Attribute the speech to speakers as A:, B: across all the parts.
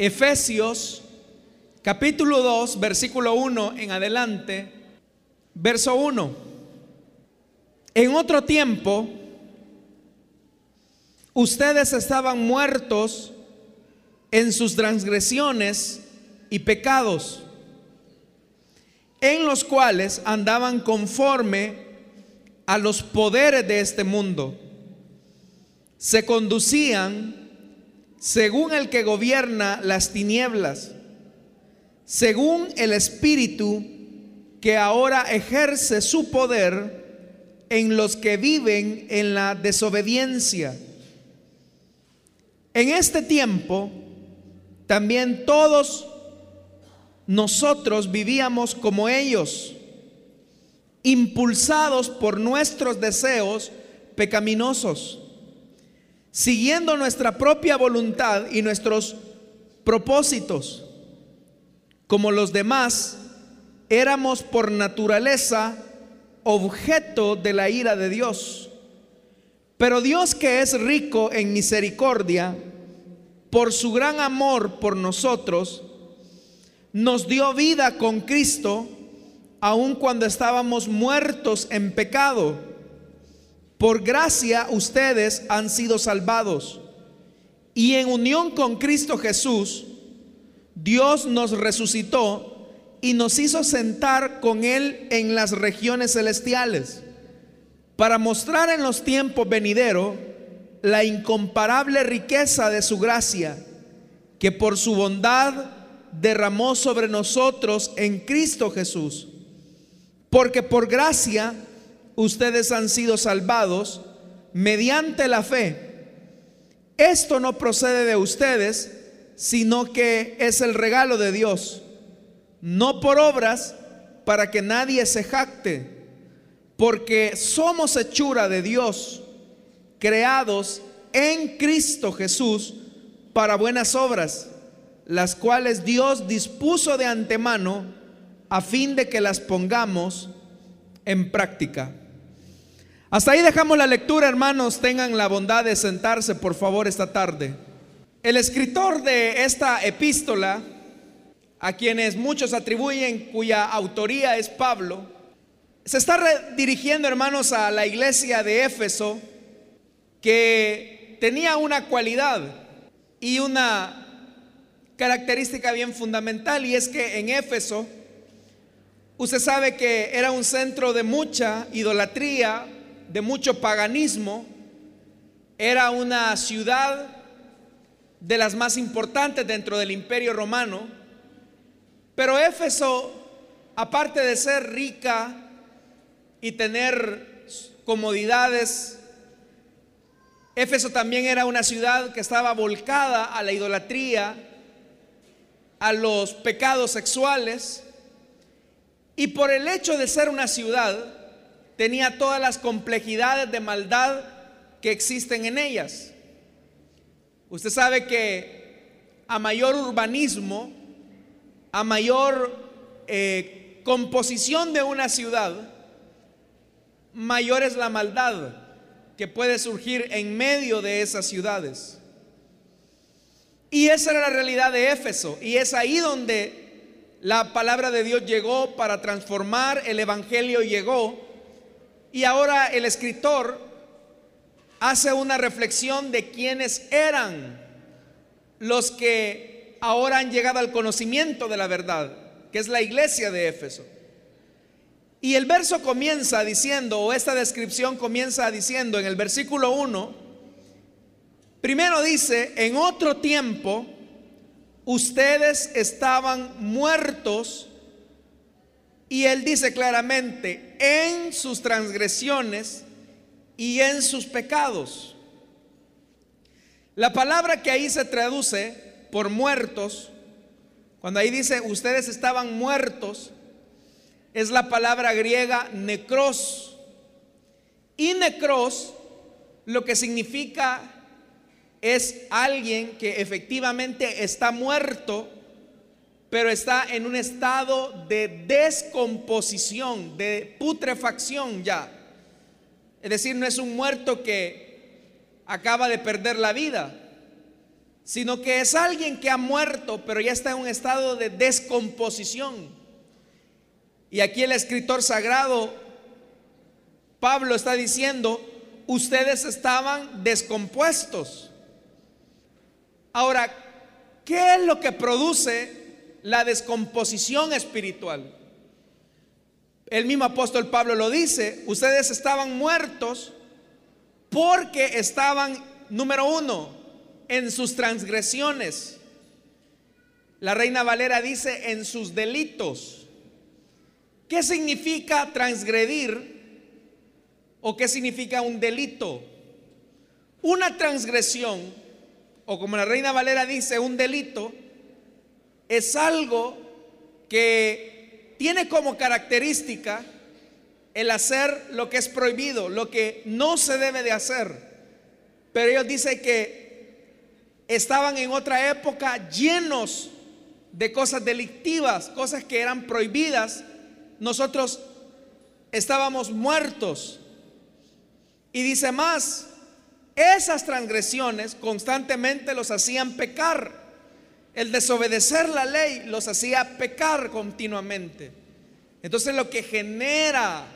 A: Efesios capítulo 2, versículo 1 en adelante, verso 1. En otro tiempo, ustedes estaban muertos en sus transgresiones y pecados, en los cuales andaban conforme a los poderes de este mundo. Se conducían según el que gobierna las tinieblas, según el Espíritu que ahora ejerce su poder en los que viven en la desobediencia. En este tiempo, también todos nosotros vivíamos como ellos, impulsados por nuestros deseos pecaminosos siguiendo nuestra propia voluntad y nuestros propósitos. Como los demás, éramos por naturaleza objeto de la ira de Dios. Pero Dios que es rico en misericordia, por su gran amor por nosotros, nos dio vida con Cristo, aun cuando estábamos muertos en pecado. Por gracia ustedes han sido salvados. Y en unión con Cristo Jesús, Dios nos resucitó y nos hizo sentar con Él en las regiones celestiales para mostrar en los tiempos venideros la incomparable riqueza de su gracia que por su bondad derramó sobre nosotros en Cristo Jesús. Porque por gracia ustedes han sido salvados mediante la fe. Esto no procede de ustedes, sino que es el regalo de Dios, no por obras para que nadie se jacte, porque somos hechura de Dios, creados en Cristo Jesús para buenas obras, las cuales Dios dispuso de antemano a fin de que las pongamos en práctica. Hasta ahí dejamos la lectura, hermanos. Tengan la bondad de sentarse, por favor, esta tarde. El escritor de esta epístola, a quienes muchos atribuyen cuya autoría es Pablo, se está dirigiendo, hermanos, a la iglesia de Éfeso, que tenía una cualidad y una característica bien fundamental, y es que en Éfeso, usted sabe que era un centro de mucha idolatría, de mucho paganismo, era una ciudad de las más importantes dentro del imperio romano, pero Éfeso, aparte de ser rica y tener comodidades, Éfeso también era una ciudad que estaba volcada a la idolatría, a los pecados sexuales, y por el hecho de ser una ciudad, tenía todas las complejidades de maldad que existen en ellas. Usted sabe que a mayor urbanismo, a mayor eh, composición de una ciudad, mayor es la maldad que puede surgir en medio de esas ciudades. Y esa era la realidad de Éfeso. Y es ahí donde la palabra de Dios llegó para transformar, el Evangelio llegó y ahora el escritor hace una reflexión de quiénes eran los que ahora han llegado al conocimiento de la verdad, que es la iglesia de Éfeso. Y el verso comienza diciendo, o esta descripción comienza diciendo en el versículo 1, primero dice, en otro tiempo ustedes estaban muertos y él dice claramente, en sus transgresiones y en sus pecados. La palabra que ahí se traduce por muertos, cuando ahí dice ustedes estaban muertos, es la palabra griega necros. Y necros lo que significa es alguien que efectivamente está muerto pero está en un estado de descomposición, de putrefacción ya. Es decir, no es un muerto que acaba de perder la vida, sino que es alguien que ha muerto, pero ya está en un estado de descomposición. Y aquí el escritor sagrado, Pablo, está diciendo, ustedes estaban descompuestos. Ahora, ¿qué es lo que produce la descomposición espiritual? El mismo apóstol Pablo lo dice, ustedes estaban muertos porque estaban, número uno, en sus transgresiones. La reina Valera dice en sus delitos. ¿Qué significa transgredir o qué significa un delito? Una transgresión, o como la reina Valera dice, un delito, es algo que tiene como característica el hacer lo que es prohibido, lo que no se debe de hacer. Pero ellos dicen que estaban en otra época llenos de cosas delictivas, cosas que eran prohibidas. Nosotros estábamos muertos. Y dice más, esas transgresiones constantemente los hacían pecar. El desobedecer la ley los hacía pecar continuamente. Entonces lo que genera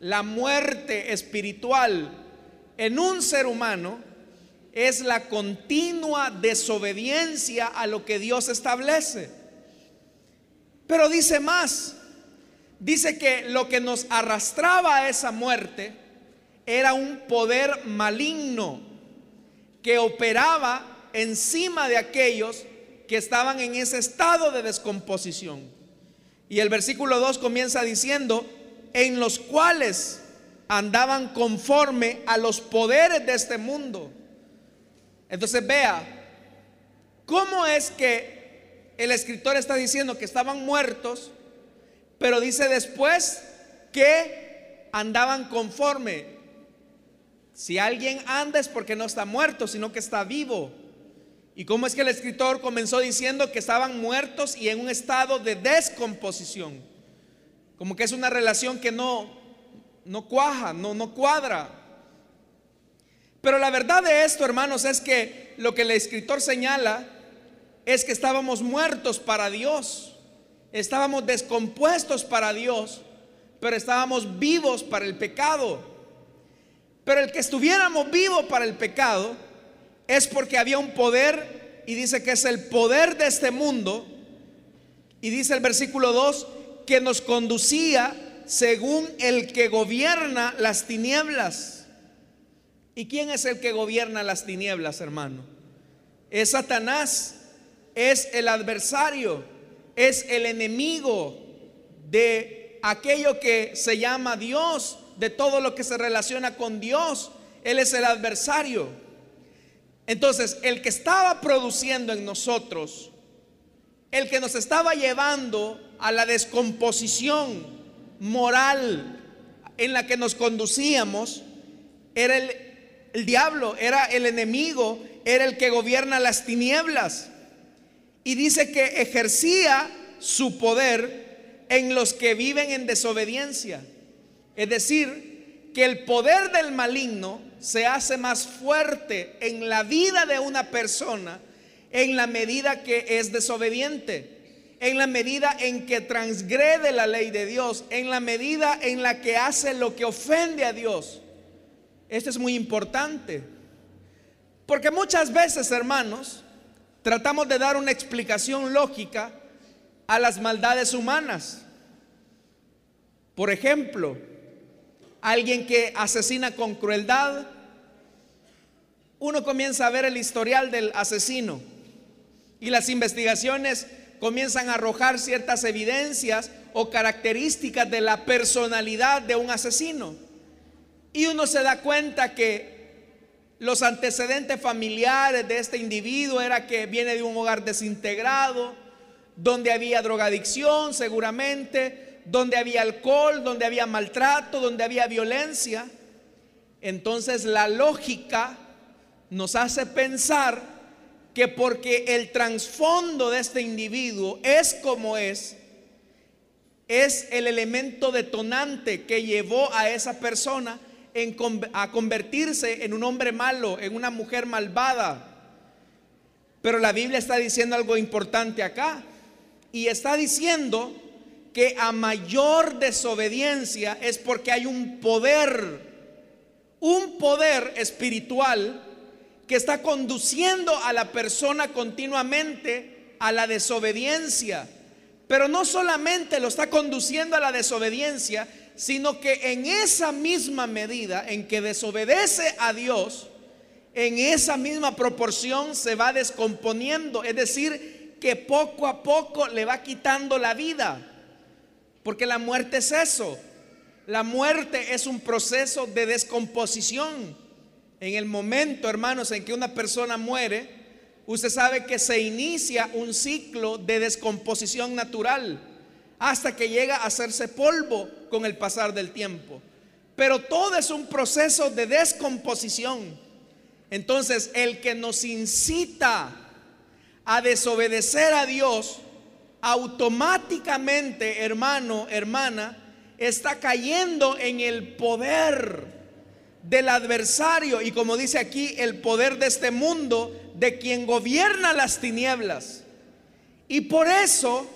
A: la muerte espiritual en un ser humano es la continua desobediencia a lo que Dios establece. Pero dice más, dice que lo que nos arrastraba a esa muerte era un poder maligno que operaba encima de aquellos que estaban en ese estado de descomposición. Y el versículo 2 comienza diciendo, en los cuales andaban conforme a los poderes de este mundo entonces vea, ¿cómo es que el escritor está diciendo que estaban muertos, pero dice después que andaban conforme? Si alguien anda es porque no está muerto, sino que está vivo. ¿Y cómo es que el escritor comenzó diciendo que estaban muertos y en un estado de descomposición? Como que es una relación que no, no cuaja, no, no cuadra. Pero la verdad de esto, hermanos, es que lo que el escritor señala es que estábamos muertos para Dios, estábamos descompuestos para Dios, pero estábamos vivos para el pecado. Pero el que estuviéramos vivos para el pecado es porque había un poder, y dice que es el poder de este mundo, y dice el versículo 2, que nos conducía según el que gobierna las tinieblas ¿Y quién es el que gobierna las tinieblas, hermano? Es Satanás, es el adversario, es el enemigo de aquello que se llama Dios, de todo lo que se relaciona con Dios. Él es el adversario. Entonces, el que estaba produciendo en nosotros, el que nos estaba llevando a la descomposición moral en la que nos conducíamos, era el diablo era el enemigo, era el que gobierna las tinieblas. Y dice que ejercía su poder en los que viven en desobediencia. Es decir, que el poder del maligno se hace más fuerte en la vida de una persona en la medida que es desobediente, en la medida en que transgrede la ley de Dios, en la medida en la que hace lo que ofende a Dios. Esto es muy importante. Porque muchas veces, hermanos, tratamos de dar una explicación lógica a las maldades humanas. Por ejemplo, alguien que asesina con crueldad, uno comienza a ver el historial del asesino y las investigaciones comienzan a arrojar ciertas evidencias o características de la personalidad de un asesino. Y uno se da cuenta que los antecedentes familiares de este individuo era que viene de un hogar desintegrado, donde había drogadicción seguramente, donde había alcohol, donde había maltrato, donde había violencia. Entonces la lógica nos hace pensar que porque el trasfondo de este individuo es como es, es el elemento detonante que llevó a esa persona a convertirse en un hombre malo, en una mujer malvada. Pero la Biblia está diciendo algo importante acá. Y está diciendo que a mayor desobediencia es porque hay un poder, un poder espiritual que está conduciendo a la persona continuamente a la desobediencia. Pero no solamente lo está conduciendo a la desobediencia, sino que en esa misma medida en que desobedece a Dios, en esa misma proporción se va descomponiendo. Es decir, que poco a poco le va quitando la vida. Porque la muerte es eso. La muerte es un proceso de descomposición. En el momento, hermanos, en que una persona muere, usted sabe que se inicia un ciclo de descomposición natural hasta que llega a hacerse polvo con el pasar del tiempo. Pero todo es un proceso de descomposición. Entonces, el que nos incita a desobedecer a Dios, automáticamente, hermano, hermana, está cayendo en el poder del adversario y como dice aquí, el poder de este mundo, de quien gobierna las tinieblas. Y por eso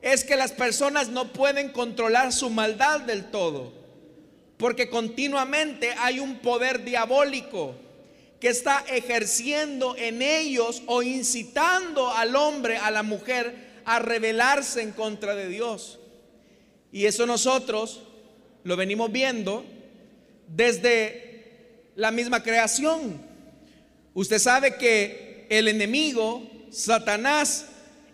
A: es que las personas no pueden controlar su maldad del todo, porque continuamente hay un poder diabólico que está ejerciendo en ellos o incitando al hombre, a la mujer, a rebelarse en contra de Dios. Y eso nosotros lo venimos viendo desde la misma creación. Usted sabe que el enemigo, Satanás,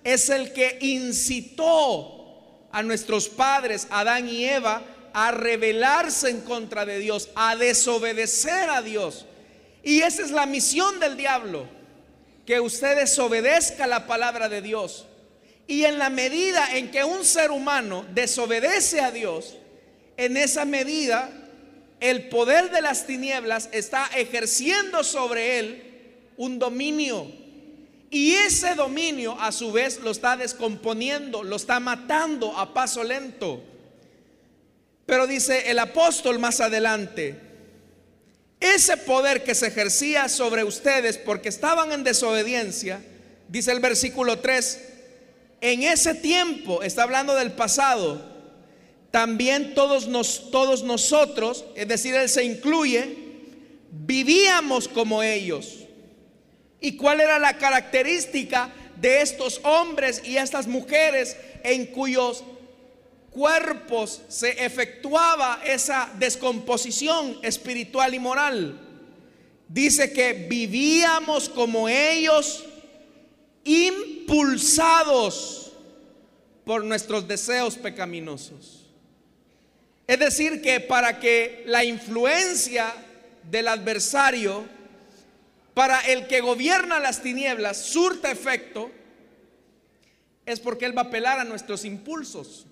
A: es el que incitó a nuestros padres, Adán y Eva, a rebelarse en contra de Dios, a desobedecer a Dios. Y esa es la misión del diablo, que usted desobedezca la palabra de Dios. Y en la medida en que un ser humano desobedece a Dios, en esa medida el poder de las tinieblas está ejerciendo sobre él un dominio. Y ese dominio a su vez lo está descomponiendo, lo está matando a paso lento. Pero dice el apóstol más adelante, ese poder que se ejercía sobre ustedes porque estaban en desobediencia, dice el versículo 3, en ese tiempo, está hablando del pasado, también todos, nos, todos nosotros, es decir, Él se incluye, vivíamos como ellos. ¿Y cuál era la característica de estos hombres y estas mujeres en cuyos cuerpos se efectuaba esa descomposición espiritual y moral. Dice que vivíamos como ellos, impulsados por nuestros deseos pecaminosos. Es decir, que para que la influencia del adversario, para el que gobierna las tinieblas, surta efecto, es porque Él va a apelar a nuestros impulsos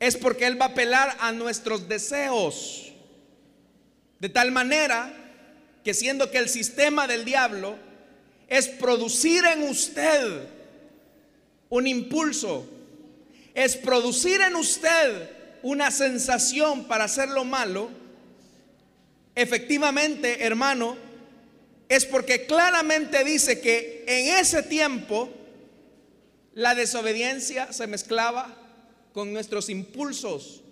A: es porque Él va a apelar a nuestros deseos. De tal manera que siendo que el sistema del diablo es producir en usted un impulso, es producir en usted una sensación para hacer lo malo, efectivamente, hermano, es porque claramente dice que en ese tiempo la desobediencia se mezclaba con nuestros impulsos,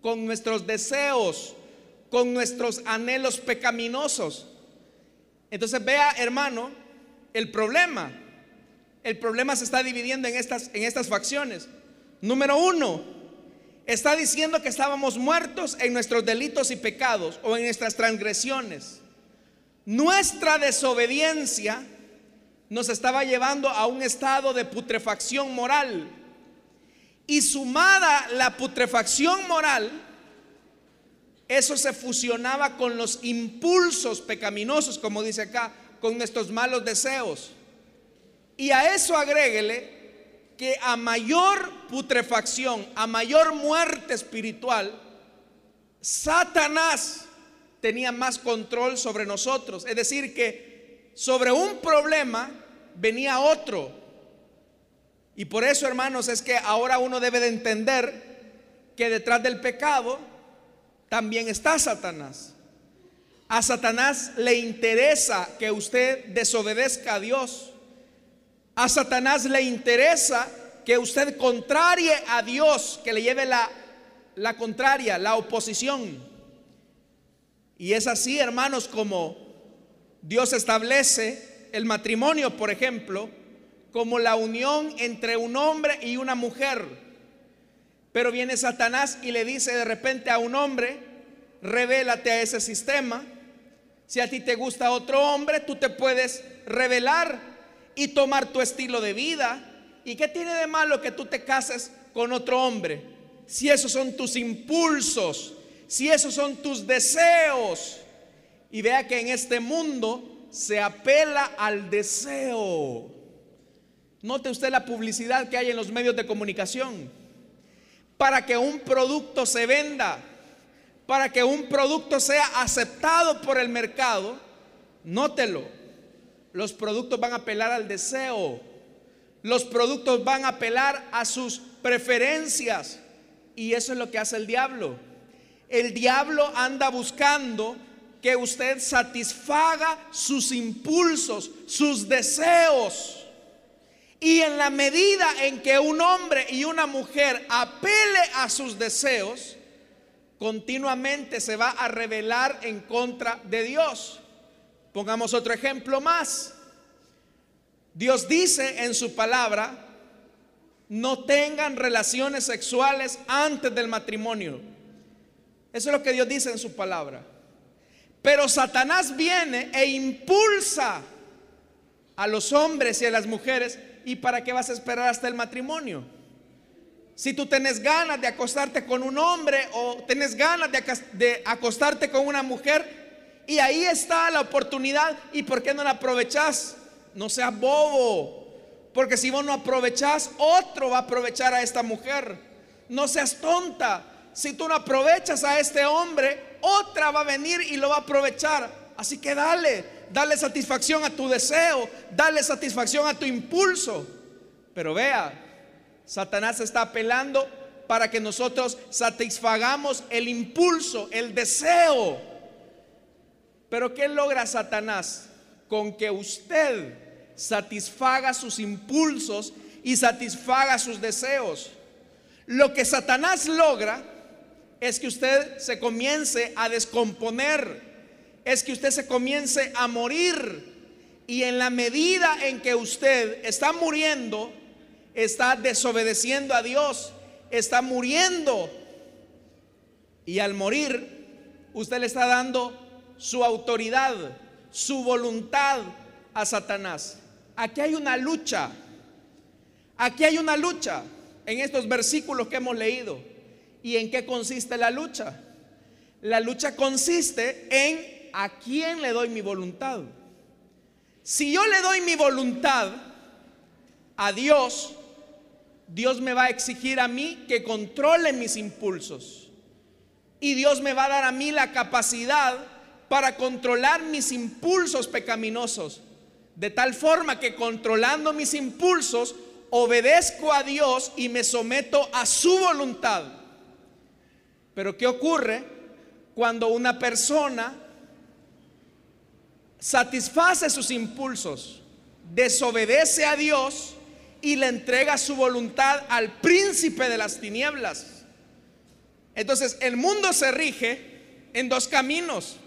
A: con nuestros deseos, con nuestros anhelos pecaminosos. Entonces vea, hermano, el problema. El problema se está dividiendo en estas, en estas facciones. Número uno, está diciendo que estábamos muertos en nuestros delitos y pecados o en nuestras transgresiones. Nuestra desobediencia nos estaba llevando a un estado de putrefacción moral y sumada la putrefacción moral, eso se fusionaba con los impulsos pecaminosos, como dice acá, con nuestros malos deseos. Y a eso agréguele que a mayor putrefacción, a mayor muerte espiritual, Satanás tenía más control sobre nosotros. Es decir, que sobre un problema venía otro y por eso, hermanos, es que ahora uno debe de entender que detrás del pecado también está Satanás. A Satanás le interesa que usted desobedezca a Dios. A Satanás le interesa que usted contrarie a Dios, que le lleve la, la contraria, la oposición. Y es así, hermanos, como Dios establece el matrimonio, por ejemplo, como la unión entre un hombre y una mujer. Pero viene Satanás y le dice de repente a un hombre, revélate a ese sistema. Si a ti te gusta otro hombre, tú te puedes revelar y tomar tu estilo de vida. ¿Y qué tiene de malo que tú te cases con otro hombre? Si esos son tus impulsos, si esos son tus deseos. Y vea que en este mundo se apela al deseo. Note usted la publicidad que hay en los medios de comunicación. Para que un producto se venda, para que un producto sea aceptado por el mercado, nótelo, los productos van a apelar al deseo, los productos van a apelar a sus preferencias y eso es lo que hace el diablo. El diablo anda buscando que usted satisfaga sus impulsos, sus deseos. Y en la medida en que un hombre y una mujer apele a sus deseos, continuamente se va a rebelar en contra de Dios. Pongamos otro ejemplo más. Dios dice en su palabra, no tengan relaciones sexuales antes del matrimonio. Eso es lo que Dios dice en su palabra. Pero Satanás viene e impulsa a los hombres y a las mujeres. ¿Y para qué vas a esperar hasta el matrimonio? Si tú tienes ganas de acostarte con un hombre o tienes ganas de, acostarte con una mujer, y ahí está la oportunidad, ¿y por qué no la aprovechas? No seas bobo, porque si vos no aprovechás, otro va a aprovechar a esta mujer. No seas tonta, si tú no aprovechas a este hombre, otra va a venir y lo va a aprovechar. Así que dale, dale satisfacción a tu deseo, dale satisfacción a tu impulso. Pero vea, Satanás está apelando para que nosotros satisfagamos el impulso, el deseo. Pero ¿qué logra Satanás? Con que usted satisfaga sus impulsos y satisfaga sus deseos. Lo que Satanás logra es que usted se comience a descomponer, es que usted se comience a morir. Y en la medida en que usted está muriendo, está desobedeciendo a Dios, está muriendo. Y al morir, usted le está dando su autoridad, su voluntad a Satanás. Aquí hay una lucha. Aquí hay una lucha en estos versículos que hemos leído. ¿Y en qué consiste la lucha? La lucha consiste en a quién le doy mi voluntad. Si yo le doy mi voluntad a Dios, Dios me va a exigir a mí que controle mis impulsos. Y Dios me va a dar a mí la capacidad para controlar mis impulsos pecaminosos. De tal forma que controlando mis impulsos, obedezco a Dios y me someto a su voluntad. Pero ¿qué ocurre cuando una persona satisface sus impulsos, desobedece a Dios y le entrega su voluntad al príncipe de las tinieblas. Entonces el mundo se rige en dos caminos.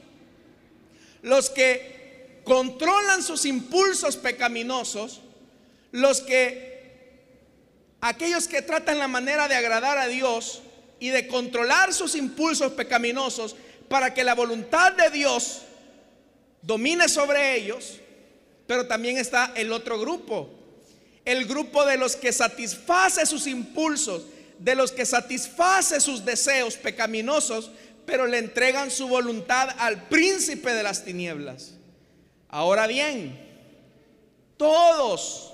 A: Los que controlan sus impulsos pecaminosos, los que, aquellos que tratan la manera de agradar a Dios y de controlar sus impulsos pecaminosos para que la voluntad de Dios domine sobre ellos, pero también está el otro grupo, el grupo de los que satisface sus impulsos, de los que satisface sus deseos pecaminosos, pero le entregan su voluntad al príncipe de las tinieblas. Ahora bien, todos,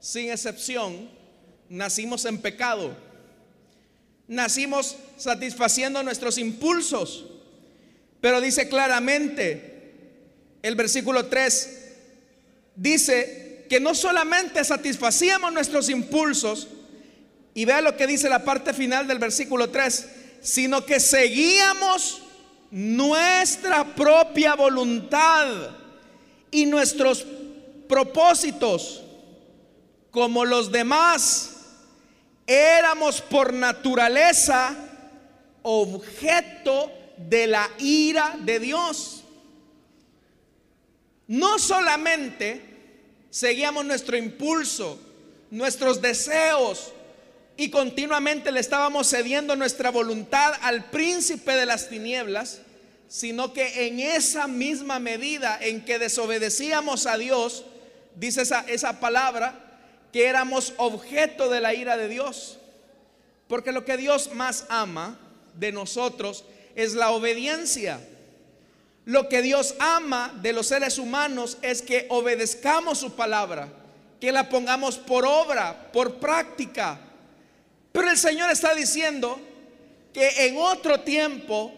A: sin excepción, nacimos en pecado. Nacimos satisfaciendo nuestros impulsos. Pero dice claramente, el versículo 3 dice, que no solamente satisfacíamos nuestros impulsos, y vea lo que dice la parte final del versículo 3, sino que seguíamos nuestra propia voluntad y nuestros propósitos como los demás, éramos por naturaleza objeto de la ira de Dios. No solamente seguíamos nuestro impulso, nuestros deseos, y continuamente le estábamos cediendo nuestra voluntad al príncipe de las tinieblas, sino que en esa misma medida en que desobedecíamos a Dios, dice esa, esa palabra, que éramos objeto de la ira de Dios. Porque lo que Dios más ama de nosotros es la obediencia. Lo que Dios ama de los seres humanos es que obedezcamos su palabra, que la pongamos por obra, por práctica. Pero el Señor está diciendo que en otro tiempo,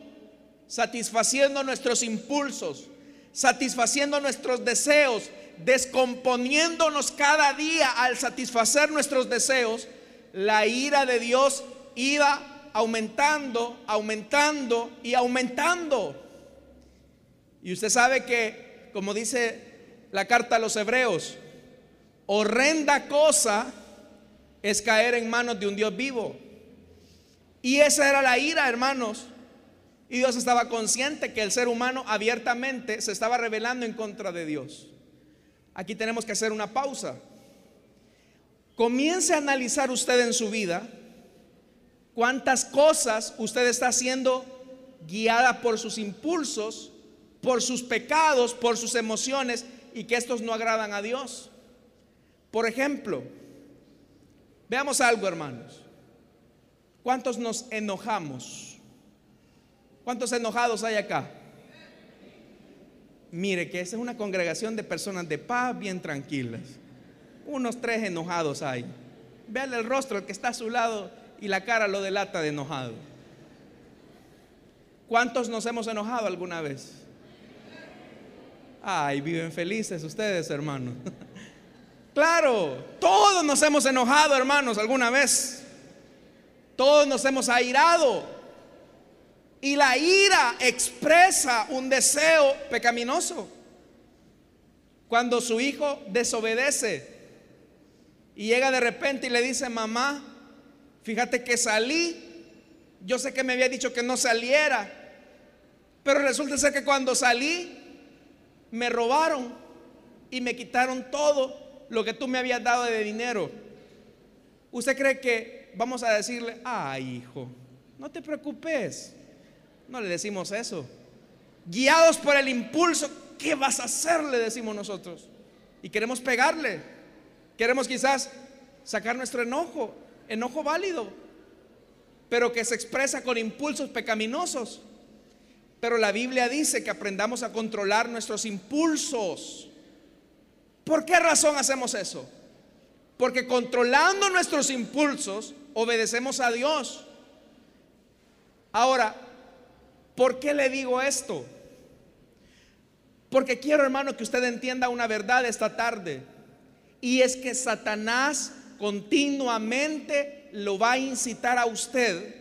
A: satisfaciendo nuestros impulsos, satisfaciendo nuestros deseos, descomponiéndonos cada día al satisfacer nuestros deseos, la ira de Dios iba aumentando, aumentando y aumentando. Y usted sabe que, como dice la carta a los hebreos, horrenda cosa es caer en manos de un Dios vivo. Y esa era la ira, hermanos. Y Dios estaba consciente que el ser humano abiertamente se estaba rebelando en contra de Dios. Aquí tenemos que hacer una pausa. Comience a analizar usted en su vida cuántas cosas usted está haciendo guiada por sus impulsos, por sus pecados, por sus emociones y que estos no agradan a Dios. Por ejemplo, veamos algo hermanos. ¿Cuántos nos enojamos? ¿Cuántos enojados hay acá? Mire que esa es una congregación de personas de paz bien tranquilas. Unos tres enojados hay. Vean el rostro, que está a su lado y la cara lo delata de enojado. ¿Cuántos nos hemos enojado alguna vez? Ay, viven felices ustedes, hermanos. claro, todos nos hemos enojado, hermanos, alguna vez. Todos nos hemos airado. Y la ira expresa un deseo pecaminoso. Cuando su hijo desobedece y llega de repente y le dice, mamá, fíjate que salí, yo sé que me había dicho que no saliera, pero resulta ser que cuando salí me robaron y me quitaron todo lo que tú me habías dado de dinero. ¿Usted cree que vamos a decirle, ay hijo, no te preocupes? No le decimos eso. Guiados por el impulso, ¿qué vas a hacer? Le decimos nosotros. Y queremos pegarle. Queremos quizás sacar nuestro enojo, enojo válido, pero que se expresa con impulsos pecaminosos. Pero la Biblia dice que aprendamos a controlar nuestros impulsos. ¿Por qué razón hacemos eso? Porque controlando nuestros impulsos obedecemos a Dios. Ahora, ¿Por qué le digo esto? Porque quiero, hermano, que usted entienda una verdad esta tarde. Y es que Satanás continuamente lo va a incitar a usted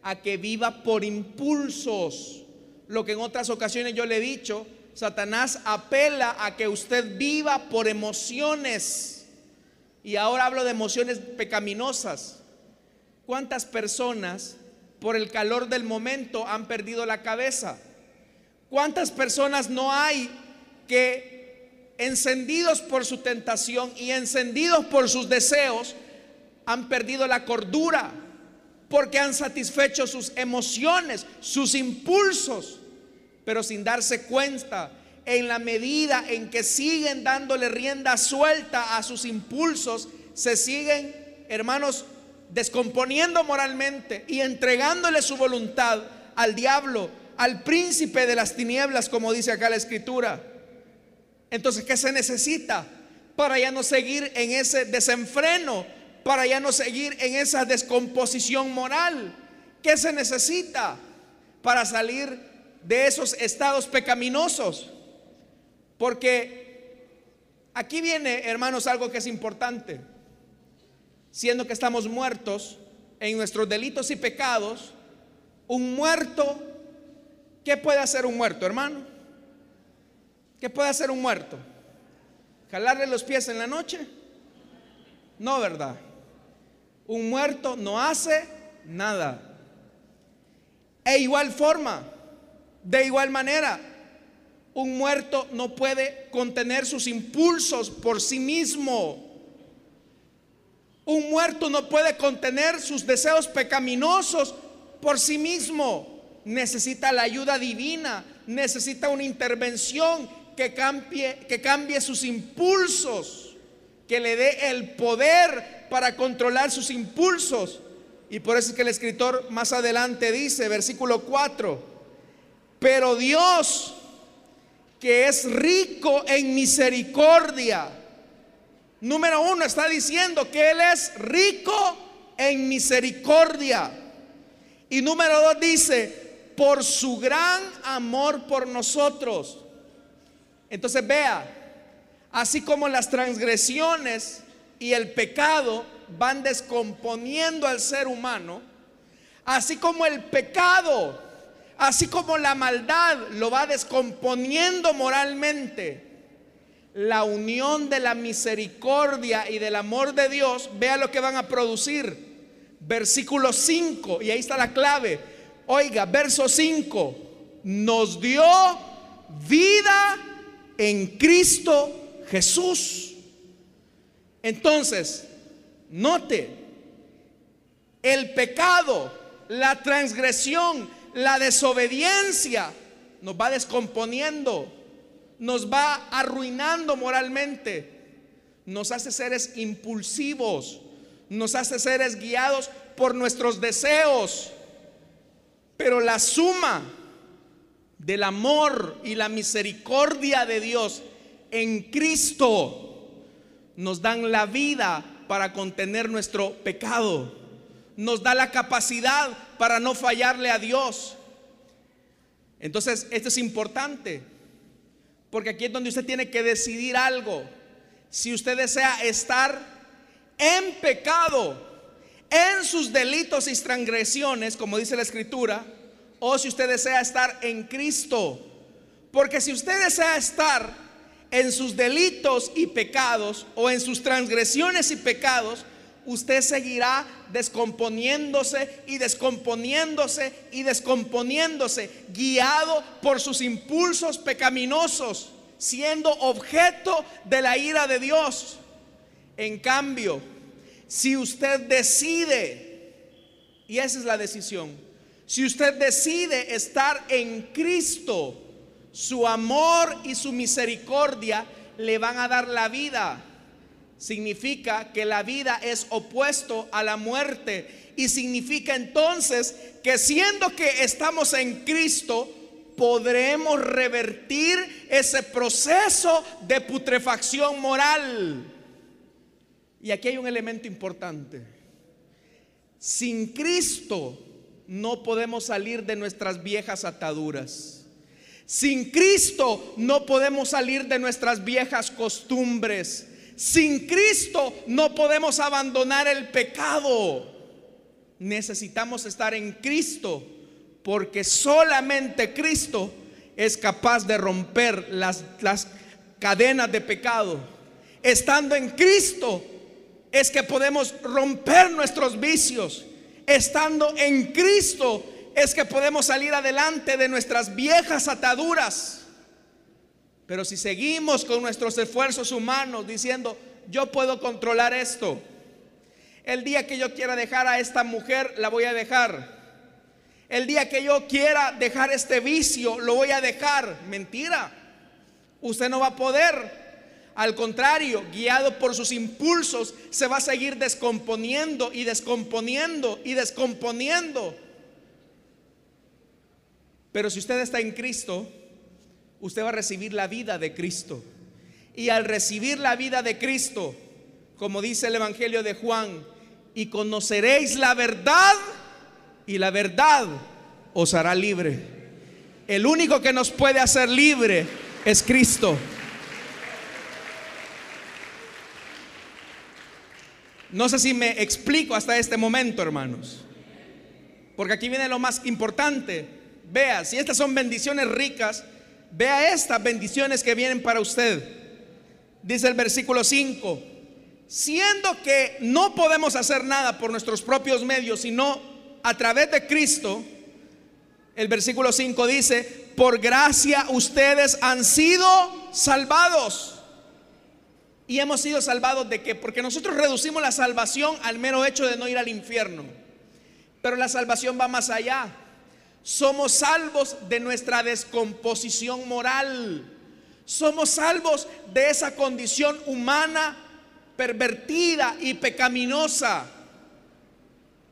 A: a que viva por impulsos. Lo que en otras ocasiones yo le he dicho, Satanás apela a que usted viva por emociones. Y ahora hablo de emociones pecaminosas. ¿Cuántas personas por el calor del momento han perdido la cabeza. ¿Cuántas personas no hay que encendidos por su tentación y encendidos por sus deseos han perdido la cordura porque han satisfecho sus emociones, sus impulsos, pero sin darse cuenta en la medida en que siguen dándole rienda suelta a sus impulsos, se siguen, hermanos, descomponiendo moralmente y entregándole su voluntad al diablo, al príncipe de las tinieblas, como dice acá la escritura. Entonces, ¿qué se necesita para ya no seguir en ese desenfreno, para ya no seguir en esa descomposición moral? ¿Qué se necesita para salir de esos estados pecaminosos? Porque aquí viene, hermanos, algo que es importante siendo que estamos muertos en nuestros delitos y pecados, un muerto ¿Qué puede hacer un muerto, hermano? ¿Qué puede hacer un muerto? ¿Jalarle los pies en la noche? No, ¿verdad? Un muerto no hace nada. E igual forma, de igual manera, un muerto no puede contener sus impulsos por sí mismo. Un muerto no puede contener sus deseos pecaminosos por sí mismo. Necesita la ayuda divina, necesita una intervención que cambie, que cambie sus impulsos, que le dé el poder para controlar sus impulsos. Y por eso es que el escritor más adelante dice, versículo 4, pero Dios, que es rico en misericordia, número uno está diciendo que Él es rico en misericordia. Y número dos dice, por su gran amor por nosotros. Entonces vea, así como las transgresiones y el pecado van descomponiendo al ser humano, así como el pecado, así como la maldad lo va descomponiendo moralmente, la unión de la misericordia y del amor de Dios, vea lo que van a producir. Versículo 5, y ahí está la clave. Oiga, verso 5, nos dio vida en Cristo Jesús. Entonces, note, el pecado, la transgresión, la desobediencia nos va descomponiendo, nos va arruinando moralmente, nos hace seres impulsivos, nos hace seres guiados por nuestros deseos. Pero la suma del amor y la misericordia de Dios en Cristo nos dan la vida para contener nuestro pecado. Nos da la capacidad para no fallarle a Dios. Entonces, esto es importante, porque aquí es donde usted tiene que decidir algo. Si usted desea estar en pecado, en sus delitos y transgresiones, como dice la escritura, o si usted desea estar en Cristo. Porque si usted desea estar en sus delitos y pecados o en sus transgresiones y pecados, usted seguirá descomponiéndose y descomponiéndose y descomponiéndose, guiado por sus impulsos pecaminosos, siendo objeto de la ira de Dios. En cambio, si usted decide, y esa es la decisión, si usted decide estar en Cristo, su amor y su misericordia le van a dar la vida. Significa que la vida es opuesto a la muerte. Y significa entonces que siendo que estamos en Cristo, podremos revertir ese proceso de putrefacción moral. Y aquí hay un elemento importante. Sin Cristo no podemos salir de nuestras viejas ataduras. Sin Cristo no podemos salir de nuestras viejas costumbres. Sin Cristo no podemos abandonar el pecado. Necesitamos estar en Cristo porque solamente Cristo es capaz de romper las, las cadenas de pecado. Estando en Cristo es que podemos romper nuestros vicios. Estando en Cristo es que podemos salir adelante de nuestras viejas ataduras. Pero si seguimos con nuestros esfuerzos humanos diciendo, yo puedo controlar esto, el día que yo quiera dejar a esta mujer, la voy a dejar. El día que yo quiera dejar este vicio, lo voy a dejar. Mentira. Usted no va a poder al contrario, guiado por sus impulsos, se va a seguir descomponiendo y descomponiendo y descomponiendo. Pero si usted está en Cristo, usted va a recibir la vida de Cristo. Y al recibir la vida de Cristo, como dice el Evangelio de Juan, y conoceréis la verdad, y la verdad os hará libre. El único que nos puede hacer libre es Cristo. No sé si me explico hasta este momento, hermanos. Porque aquí viene lo más importante. Vea, si estas son bendiciones ricas, vea estas bendiciones que vienen para usted. Dice el versículo 5, siendo que no podemos hacer nada por nuestros propios medios, sino a través de Cristo, el versículo 5 dice, por gracia ustedes han sido salvados. Y hemos sido salvados de qué? Porque nosotros reducimos la salvación al mero hecho de no ir al infierno. Pero la salvación va más allá. Somos salvos de nuestra descomposición moral. Somos salvos de esa condición humana pervertida y pecaminosa.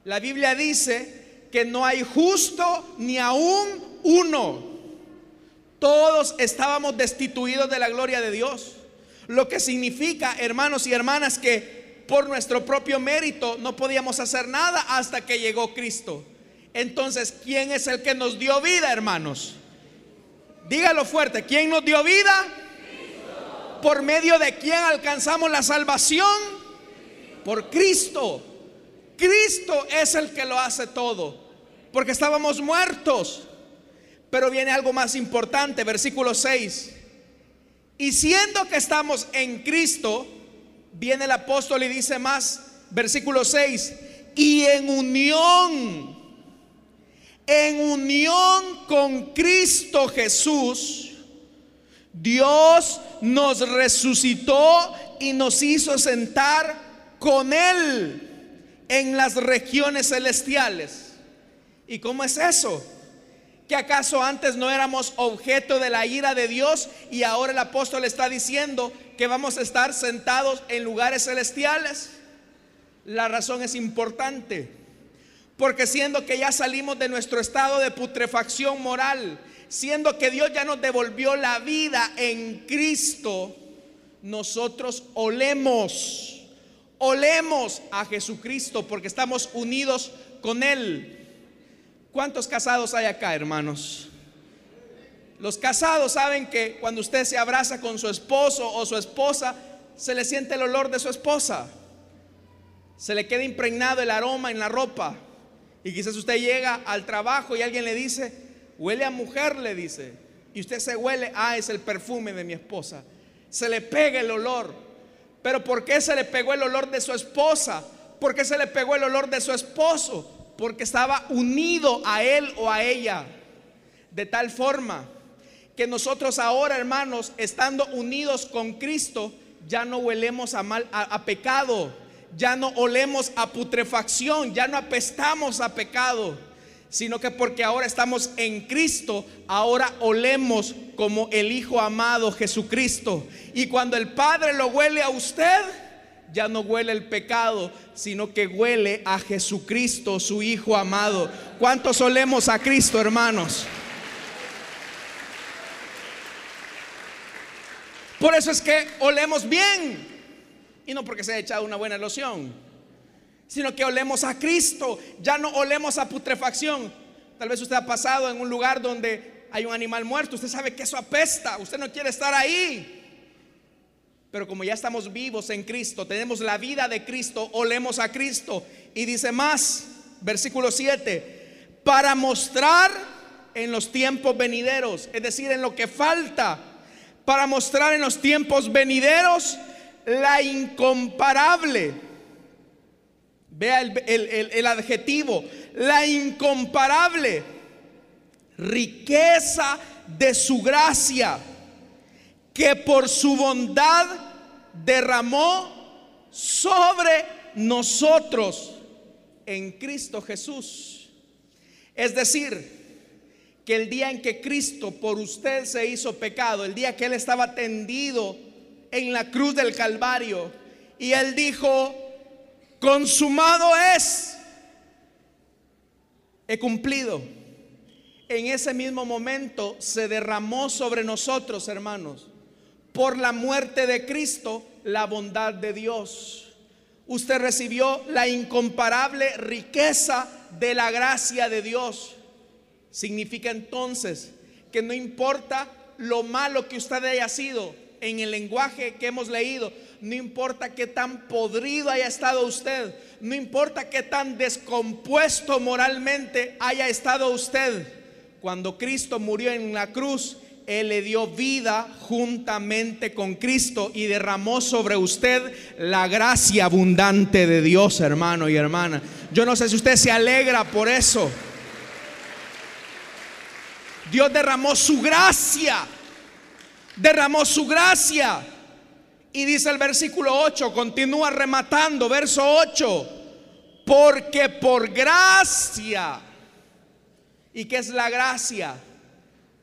A: La Biblia dice que no hay justo ni aún uno. Todos estábamos destituidos de la gloria de Dios. Lo que significa, hermanos y hermanas, que por nuestro propio mérito no podíamos hacer nada hasta que llegó Cristo. Entonces, ¿quién es el que nos dio vida, hermanos? Dígalo fuerte, ¿quién nos dio vida? ¿Por medio de quién alcanzamos la salvación? Por Cristo. Cristo es el que lo hace todo, porque estábamos muertos. Pero viene algo más importante, versículo 6. Y siendo que estamos en Cristo, viene el apóstol y dice más, versículo 6, y en unión, en unión con Cristo Jesús, Dios nos resucitó y nos hizo sentar con Él en las regiones celestiales. ¿Y cómo es eso? ¿Que acaso antes no éramos objeto de la ira de Dios y ahora el apóstol está diciendo que vamos a estar sentados en lugares celestiales? La razón es importante, porque siendo que ya salimos de nuestro estado de putrefacción moral, siendo que Dios ya nos devolvió la vida en Cristo, nosotros olemos, olemos a Jesucristo porque estamos unidos con Él. ¿Cuántos casados hay acá, hermanos? Los casados saben que cuando usted se abraza con su esposo o su esposa, se le siente el olor de su esposa. Se le queda impregnado el aroma en la ropa. Y quizás usted llega al trabajo y alguien le dice, huele a mujer, le dice. Y usted se huele, ah, es el perfume de mi esposa. Se le pega el olor. Pero ¿por qué se le pegó el olor de su esposa? ¿Por qué se le pegó el olor de su esposo? porque estaba unido a él o a ella. De tal forma que nosotros ahora, hermanos, estando unidos con Cristo, ya no huelemos a mal a, pecado, ya no olemos a putrefacción, ya no apestamos a pecado, sino que porque ahora estamos en Cristo, ahora olemos como el Hijo amado Jesucristo. Y cuando el Padre lo huele a usted, ya no huele el pecado, sino que huele a Jesucristo, su Hijo amado. ¿Cuántos olemos a Cristo, hermanos? Por eso es que olemos bien. Y no porque se haya echado una buena loción, sino que olemos a Cristo. Ya no olemos a putrefacción. Tal vez usted ha pasado en un lugar donde hay un animal muerto. Usted sabe que eso apesta. Usted no quiere estar ahí. Pero como ya estamos vivos en Cristo, tenemos la vida de Cristo, olemos a Cristo. Y dice más, versículo 7, para mostrar en los tiempos venideros, es decir, en lo que falta, para mostrar en los tiempos venideros la incomparable, vea el, el adjetivo, la incomparable riqueza de su gracia que por su bondad derramó sobre nosotros en Cristo Jesús. Es decir, que el día en que Cristo por usted se hizo pecado, el día que Él estaba tendido en la cruz del Calvario, y Él dijo, consumado es, he cumplido. En ese mismo momento se derramó sobre nosotros, hermanos, por la muerte de Cristo la bondad de Dios. Usted recibió la incomparable riqueza de la gracia de Dios. Significa entonces que no importa lo malo que usted haya sido en el lenguaje que hemos leído, no importa qué tan podrido haya estado usted, no importa qué tan descompuesto moralmente haya estado usted, Cuando Cristo murió en la cruz, Él le dio vida juntamente con Cristo y derramó sobre usted la gracia abundante de Dios, hermano y hermana. Yo no sé si usted se alegra por eso. Dios derramó su gracia. Derramó su gracia. Y dice el versículo 8, continúa rematando, verso 8, porque por gracia, ¿y qué es la gracia?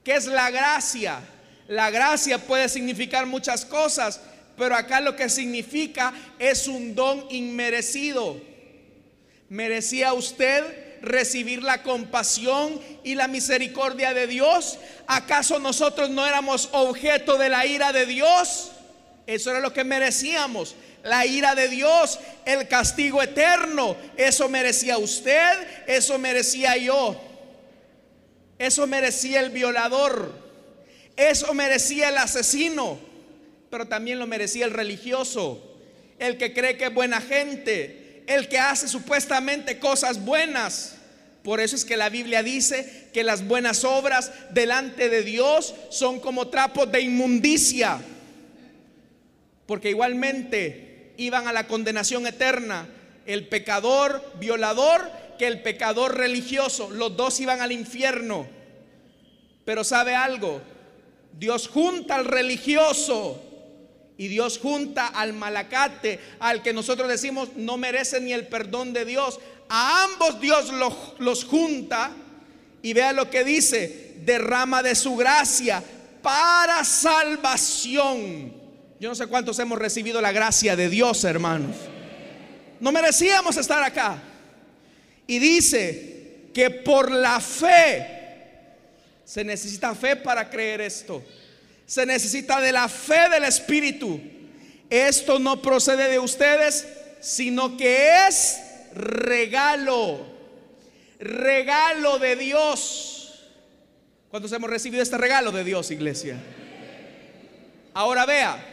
A: ¿Qué es la gracia? La gracia puede significar muchas cosas, pero acá lo que significa es un don inmerecido. ¿Merecía usted recibir la compasión y la misericordia de Dios? ¿Acaso nosotros no éramos objeto de la ira de Dios? Eso era lo que merecíamos. La ira de Dios, el castigo eterno. Eso merecía usted, eso merecía yo. Eso merecía el violador. Eso merecía el asesino. Pero también lo merecía el religioso. El que cree que es buena gente. El que hace supuestamente cosas buenas. Por eso es que la Biblia dice que las buenas obras delante de Dios son como trapos de inmundicia porque igualmente iban a la condenación eterna el pecador violador que el pecador religioso. Los dos iban al infierno. Pero sabe algo, Dios junta al religioso y Dios junta al malacate, al que nosotros decimos no merece ni el perdón de Dios. A ambos Dios los, los junta y vea lo que dice, derrama de su gracia para salvación yo no sé cuántos hemos recibido la gracia de Dios, hermanos. No merecíamos estar acá. Y dice que por la fe, se necesita fe para creer esto. Se necesita de la fe del Espíritu. Esto no procede de ustedes, sino que es regalo. Regalo de Dios. ¿Cuántos hemos recibido este regalo de Dios, iglesia? Ahora vea,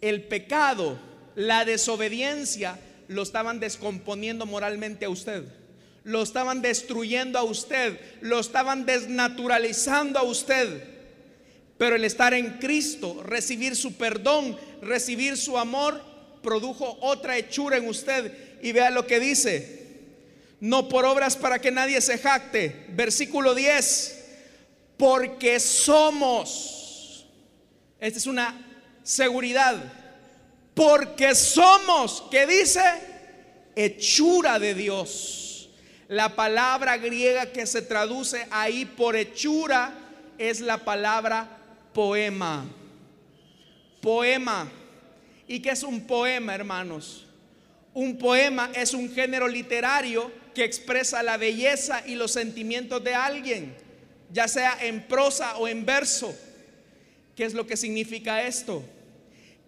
A: el pecado, la desobediencia, lo estaban descomponiendo moralmente a usted. Lo estaban destruyendo a usted. Lo estaban desnaturalizando a usted. Pero el estar en Cristo, recibir su perdón, recibir su amor, produjo otra hechura en usted. Y vea lo que dice. No por obras para que nadie se jacte. Versículo 10. Porque somos. Esta es una seguridad. Porque somos, ¿qué dice? Hechura de Dios. La palabra griega que se traduce ahí por hechura es la palabra poema. Poema. ¿Y qué es un poema, hermanos? Un poema es un género literario que expresa la belleza y los sentimientos de alguien, ya sea en prosa o en verso. ¿Qué es lo que significa esto?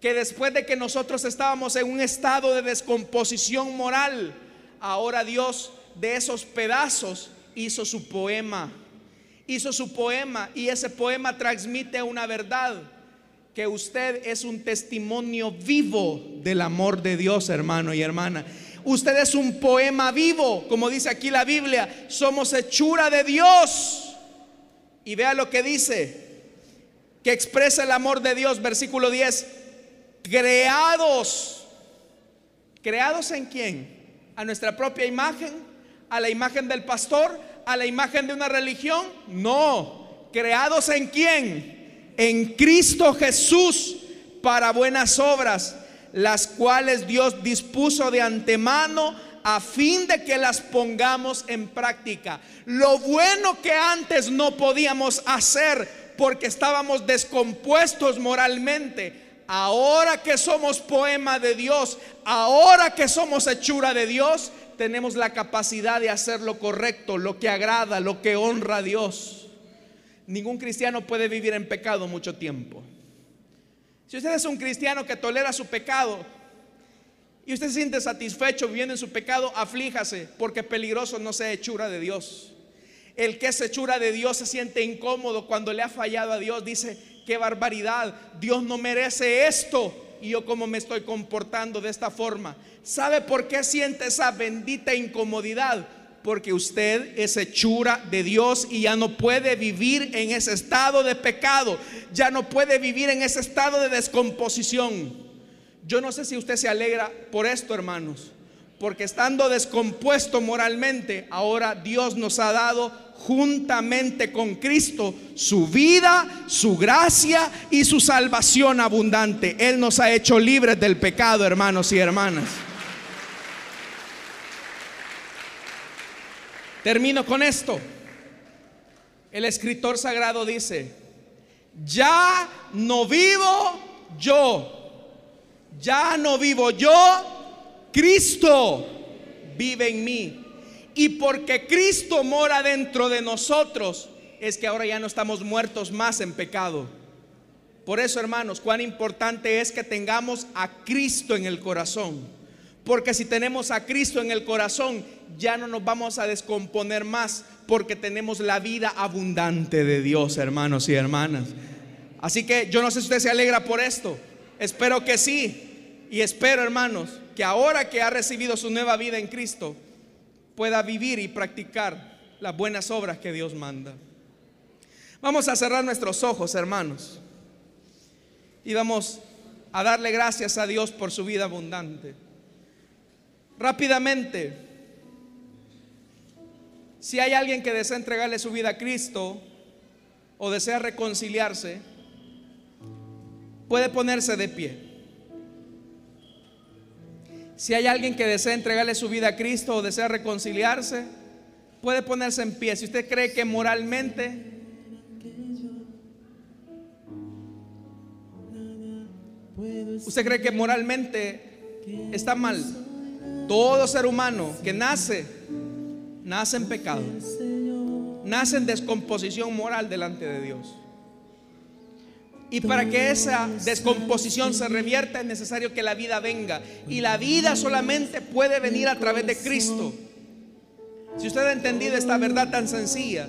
A: Que después de que nosotros estábamos en un estado de descomposición moral, ahora Dios de esos pedazos hizo su poema. Hizo su poema y ese poema transmite una verdad, que usted es un testimonio vivo del amor de Dios, hermano y hermana. Usted es un poema vivo, como dice aquí la Biblia, somos hechura de Dios. Y vea lo que dice, que expresa el amor de Dios, versículo 10, creados. ¿Creados en quién? ¿A nuestra propia imagen? ¿A la imagen del pastor? ¿A la imagen de una religión? No. ¿Creados en quién? En Cristo Jesús para buenas obras, las cuales Dios dispuso de antemano a fin de que las pongamos en práctica. Lo bueno que antes no podíamos hacer porque estábamos descompuestos moralmente. Ahora que somos poema de Dios, ahora que somos hechura de Dios, tenemos la capacidad de hacer lo correcto, lo que agrada, lo que honra a Dios. Ningún cristiano puede vivir en pecado mucho tiempo. Si usted es un cristiano que tolera su pecado y usted se siente satisfecho viviendo en su pecado, aflíjase porque peligroso no sea hechura de Dios. El que es hechura de Dios se siente incómodo cuando le ha fallado a Dios. Dice, qué barbaridad, Dios no merece esto. Y yo como me estoy comportando de esta forma. ¿Sabe por qué siente esa bendita incomodidad? porque usted es hechura de Dios y ya no puede vivir en ese estado de pecado, ya no puede vivir en ese estado de descomposición. Yo no sé si usted se alegra por esto, hermanos, porque estando descompuesto moralmente, ahora Dios nos ha dado juntamente con Cristo su vida, su gracia y su salvación abundante. Él nos ha hecho libres del pecado, hermanos y hermanas. Termino con esto. El escritor sagrado dice, ya no vivo yo, ya no vivo yo, Cristo vive en mí. Y porque Cristo mora dentro de nosotros, es que ahora ya no estamos muertos más en pecado. Por eso, hermanos, cuán importante es que tengamos a Cristo en el corazón. Porque si tenemos a Cristo en el corazón, ya no nos vamos a descomponer más, porque tenemos la vida abundante de Dios, hermanos y hermanas. Así que yo no sé si usted se alegra por esto. Espero que sí. Y espero, hermanos, que ahora que ha recibido su nueva vida en Cristo, pueda vivir y practicar las buenas obras que Dios manda. Vamos a cerrar nuestros ojos, hermanos, y vamos a darle gracias a Dios por su vida abundante. Rápidamente, si hay alguien que desea entregarle su vida a Cristo o desea reconciliarse, puede ponerse de pie. Si hay alguien que desea entregarle su vida a Cristo o desea reconciliarse, puede ponerse en pie. Si usted cree que moralmente usted cree que moralmente está mal, todo ser humano que nace, nace en pecado, nace en descomposición moral delante de Dios. Y para que esa descomposición se revierta es necesario que la vida venga. Y la vida solamente puede venir a través de Cristo. Si usted ha entendido esta verdad tan sencilla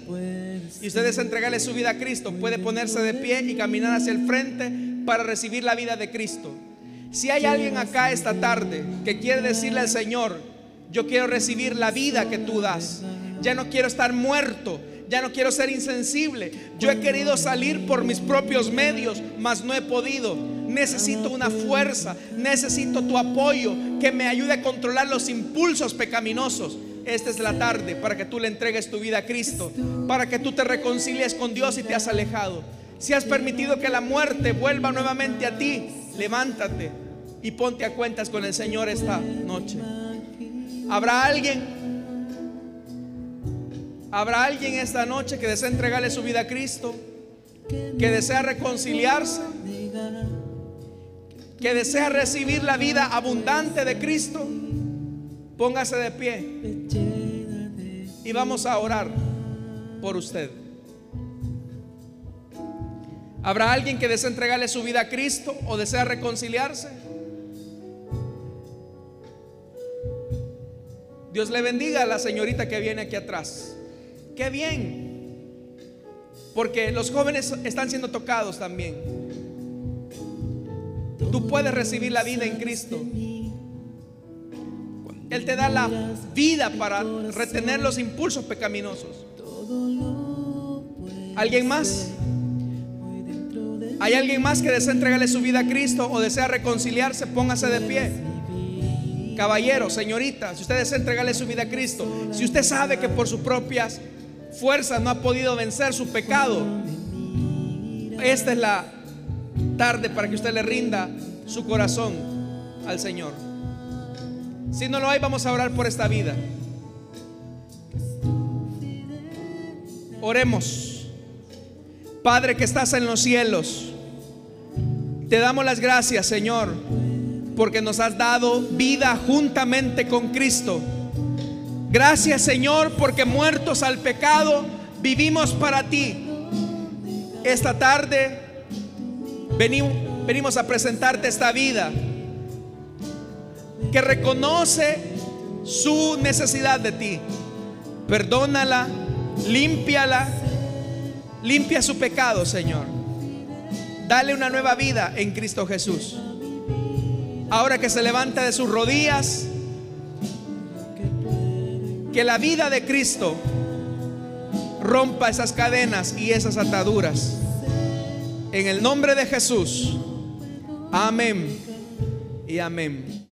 A: y usted desea entregarle su vida a Cristo, puede ponerse de pie y caminar hacia el frente para recibir la vida de Cristo. Si hay alguien acá esta tarde que quiere decirle al Señor, yo quiero recibir la vida que tú das, ya no quiero estar muerto, ya no quiero ser insensible. Yo he querido salir por mis propios medios, mas no he podido. Necesito una fuerza, necesito tu apoyo que me ayude a controlar los impulsos pecaminosos. Esta es la tarde para que tú le entregues tu vida a Cristo, para que tú te reconcilies con Dios y te has alejado. Si has permitido que la muerte vuelva nuevamente a ti, levántate y ponte a cuentas con el Señor esta noche. ¿Habrá alguien Habrá alguien esta noche que desea entregarle su vida a Cristo, que desea reconciliarse, que desea recibir la vida abundante de Cristo. Póngase de pie y vamos a orar por usted. ¿Habrá alguien que desea entregarle su vida a Cristo o desea reconciliarse? Dios le bendiga a la señorita que viene aquí atrás. Qué bien. Porque los jóvenes están siendo tocados también. Tú puedes recibir la vida en Cristo. Él te da la vida para retener los impulsos pecaminosos. ¿Alguien más? ¿Hay alguien más que desea entregarle su vida a Cristo o desea reconciliarse? Póngase de pie. Caballero, señorita, si usted desea entregarle su vida a Cristo, si usted sabe que por sus propias fuerza no ha podido vencer su pecado. Esta es la tarde para que usted le rinda su corazón al Señor. Si no lo hay, vamos a orar por esta vida. Oremos. Padre que estás en los cielos, te damos las gracias, Señor, porque nos has dado vida juntamente con Cristo Gracias Señor porque muertos al pecado vivimos para ti. Esta tarde venimos, a presentarte esta vida que reconoce su necesidad de ti. Perdónala, límpiala, limpia su pecado, Señor. Dale una nueva vida en Cristo Jesús. Ahora que se levanta de sus rodillas, Que la vida de Cristo rompa esas cadenas y esas ataduras. En el nombre de Jesús. Amén y amén.